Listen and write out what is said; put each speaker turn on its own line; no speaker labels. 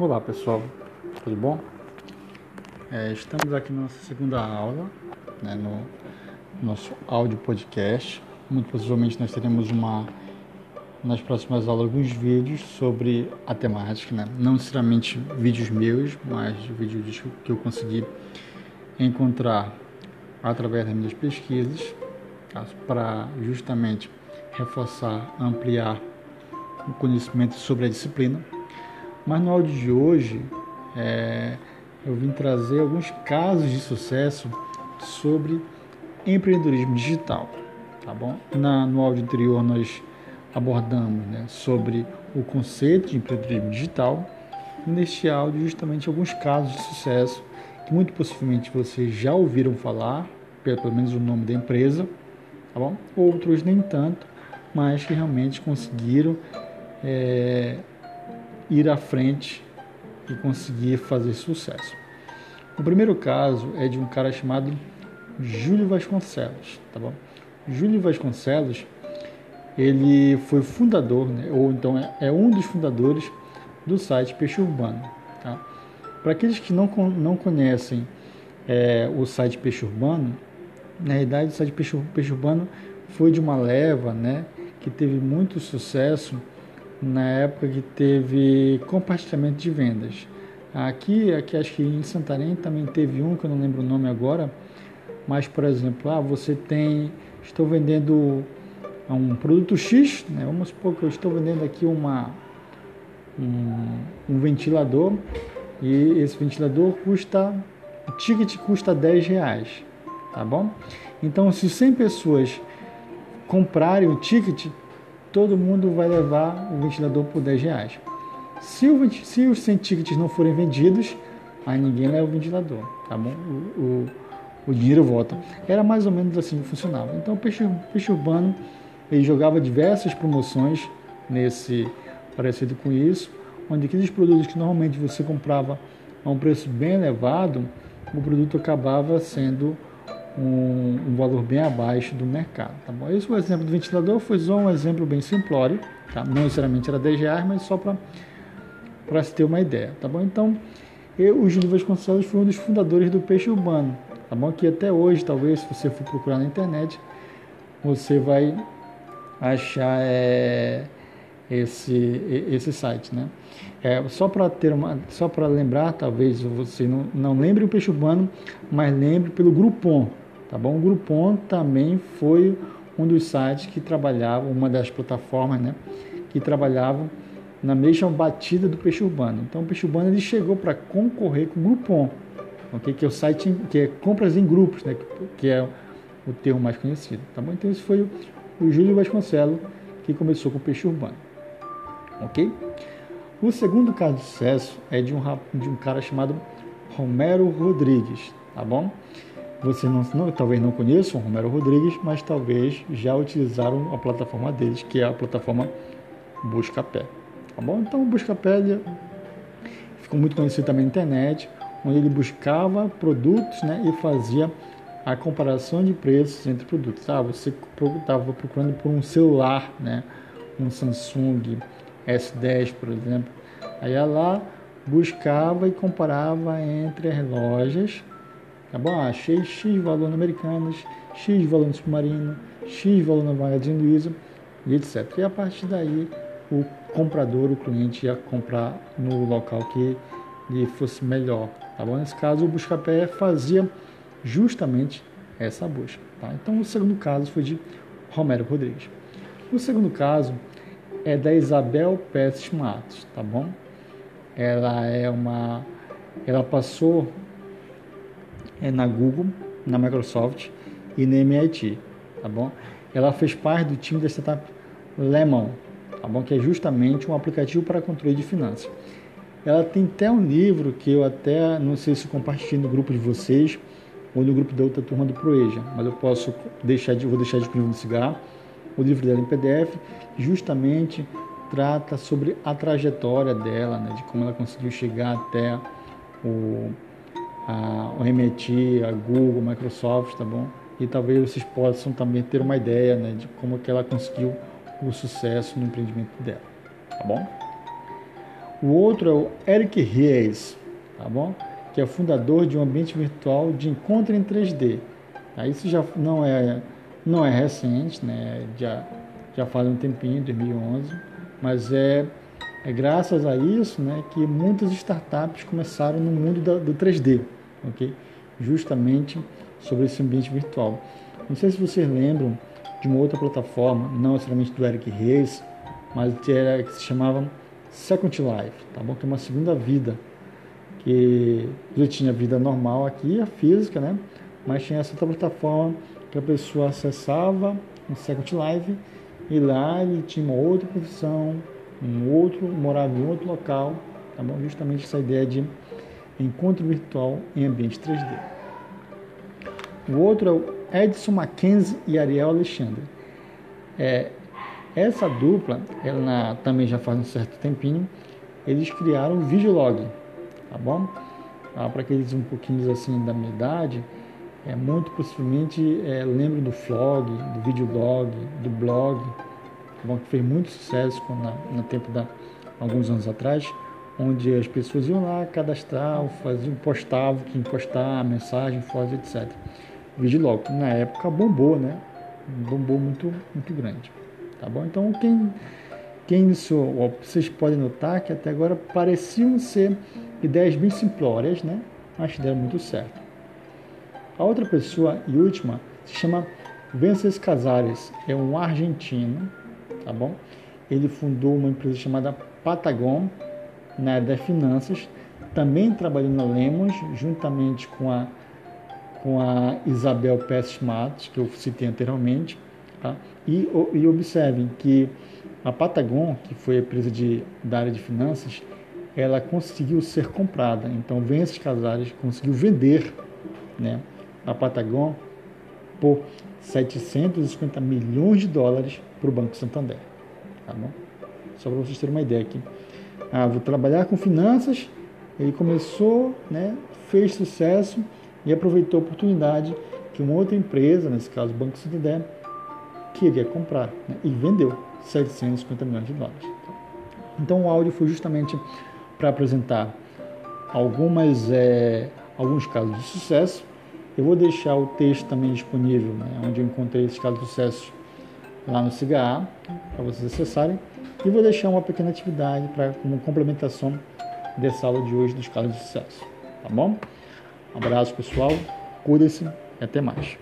Olá pessoal, tudo bom? É, estamos aqui na nossa segunda aula, né, no nosso áudio podcast. Muito possivelmente nós teremos uma nas próximas aulas alguns vídeos sobre a temática, né? não necessariamente vídeos meus, mas vídeos que eu consegui encontrar através das minhas pesquisas, tá? para justamente reforçar, ampliar o conhecimento sobre a disciplina mas no áudio de hoje é, eu vim trazer alguns casos de sucesso sobre empreendedorismo digital, tá bom? Na, no áudio anterior nós abordamos né, sobre o conceito de empreendedorismo digital e neste áudio justamente alguns casos de sucesso que muito possivelmente vocês já ouviram falar, pelo menos o nome da empresa, tá bom? Outros nem tanto, mas que realmente conseguiram é, ir à frente e conseguir fazer sucesso. O primeiro caso é de um cara chamado Júlio Vasconcelos, tá bom? Júlio Vasconcelos, ele foi fundador, né, ou então é, é, um dos fundadores do site Peixe Urbano, tá? Para aqueles que não, não conhecem é, o site Peixe Urbano, na realidade o site Peixe, Peixe Urbano foi de uma leva, né, que teve muito sucesso na época que teve compartilhamento de vendas. Aqui, aqui acho que em Santarém também teve um que eu não lembro o nome agora, mas por exemplo, ah, você tem, estou vendendo um produto X, né? vamos supor que eu estou vendendo aqui uma um, um ventilador e esse ventilador custa, o ticket custa 10 reais, tá bom? Então, se 100 pessoas comprarem o ticket, todo mundo vai levar o ventilador por 10 reais. Se, o, se os 100 tickets não forem vendidos, aí ninguém leva o ventilador, tá bom? O, o, o dinheiro volta. Era mais ou menos assim que funcionava. Então o Peixe, Peixe Urbano ele jogava diversas promoções nesse parecido com isso, onde aqueles produtos que normalmente você comprava a um preço bem elevado, o produto acabava sendo um, um, valor bem abaixo do mercado. Tá bom? Esse o exemplo do ventilador foi só um exemplo bem simplório, tá? não necessariamente era 10 reais, mas só para se ter uma ideia. Tá bom? Então, eu, o Júlio Vasconcelos foi um dos fundadores do peixe urbano, tá bom? que até hoje, talvez, se você for procurar na internet, você vai achar é, esse, esse site, né? É, só para ter uma, só para lembrar, talvez você não, não lembre o peixe urbano, mas lembre pelo Groupon, Tá bom? O Groupon também foi um dos sites que trabalhava, uma das plataformas, né, que trabalhavam na mesma batida do Peixe Urbano. Então, o Peixe Urbano ele chegou para concorrer com o Groupon, okay? que é o site que é compras em grupos, né, que é o termo mais conhecido. Tá bom? Então, esse foi o, o Júlio Vasconcelos que começou com o Peixe Urbano. Ok? O segundo caso de sucesso é de um, de um cara chamado Romero Rodrigues, tá bom? Você não, não, talvez não conheça o Romero Rodrigues, mas talvez já utilizaram a plataforma deles, que é a plataforma Buscapé. Tá bom? Então o Buscapé ficou muito conhecido também na internet, onde ele buscava produtos né, e fazia a comparação de preços entre produtos. Ah, você estava procurando por um celular, né, um Samsung S10, por exemplo. Aí lá, buscava e comparava entre as lojas Tá bom? Ah, achei X valor no Americanas, X valor no Submarino, X valor na Magazine Luiza e etc. E a partir daí o comprador, o cliente ia comprar no local que lhe fosse melhor. Tá bom? Nesse caso, o Buscapé fazia justamente essa busca. Tá? Então, o segundo caso foi de Romero Rodrigues. O segundo caso é da Isabel Pestes Matos, tá bom? Ela é uma, ela passou é na Google, na Microsoft e na MIT, tá bom? Ela fez parte do time da startup Lemon, tá bom? Que é justamente um aplicativo para controle de finanças. Ela tem até um livro que eu até não sei se compartilho no grupo de vocês ou no grupo da outra turma do Proeja, mas eu posso deixar de, vou deixar disponível no cigarro o livro dela em PDF, justamente trata sobre a trajetória dela, né, de como ela conseguiu chegar até o a, MIT, a Google, Microsoft, tá bom? E talvez vocês possam também ter uma ideia né, de como que ela conseguiu o sucesso no empreendimento dela, tá bom? O outro é o Eric Ries, tá bom? Que é fundador de um ambiente virtual de encontro em 3D. Tá? Isso já não é, não é recente, né? Já, já faz um tempinho, 2011, mas é, é graças a isso né, que muitas startups começaram no mundo da, do 3D, ok? Justamente sobre esse ambiente virtual. Não sei se vocês lembram de uma outra plataforma, não necessariamente do Eric Reis, mas que, era, que se chamava Second Life, tá bom? Que é uma segunda vida, que já tinha vida normal aqui, a física, né? Mas tinha essa outra plataforma que a pessoa acessava no Second Life e lá ele tinha uma outra profissão, um outro, morava em outro local, tá bom? Justamente essa ideia de encontro virtual em ambiente 3D. O outro é o Edson Mackenzie e Ariel Alexandre. É, essa dupla, ela também já faz um certo tempinho, eles criaram o Videolog, tá bom? Ah, Para aqueles um pouquinho assim da minha idade, é muito possivelmente é, lembro do Flog, do Videolog, do blog, tá bom? que fez muito sucesso na, no tempo da alguns anos atrás, onde as pessoas iam lá cadastrar, faziam, postavam, quem postar, mensagem, foto, etc. Videolog, na época bombou, né? Bombou muito, muito grande. Tá bom? Então, quem, quem iniciou, vocês podem notar que até agora pareciam ser ideias bem simplórias, né? Mas deram muito certo. A outra pessoa e última se chama Vences Casares, é um argentino, tá bom? Ele fundou uma empresa chamada Patagon, na área das finanças, também trabalhou na Lemos, juntamente com a com a Isabel Pestes Matos, que eu citei anteriormente. Tá? E, e, observem que a Patagon, que foi a empresa de, da área de finanças, ela conseguiu ser comprada. Então, Vences Casares conseguiu vender né, a Patagon por 750 milhões de dólares para o Banco Santander. Tá bom? Só para vocês terem uma ideia aqui. Ah, vou trabalhar com finanças. Ele começou, né, fez sucesso e aproveitou a oportunidade que uma outra empresa, nesse caso o Banco Santander, queria comprar né, e vendeu 750 milhões de dólares. Então o áudio foi justamente para apresentar algumas, é, alguns casos de sucesso. Eu vou deixar o texto também disponível, né, onde eu encontrei esses casos de sucesso lá no CIGA para vocês acessarem. E vou deixar uma pequena atividade para como complementação dessa aula de hoje dos casos de sucesso. Tá bom? Um abraço, pessoal. Cuide-se e até mais.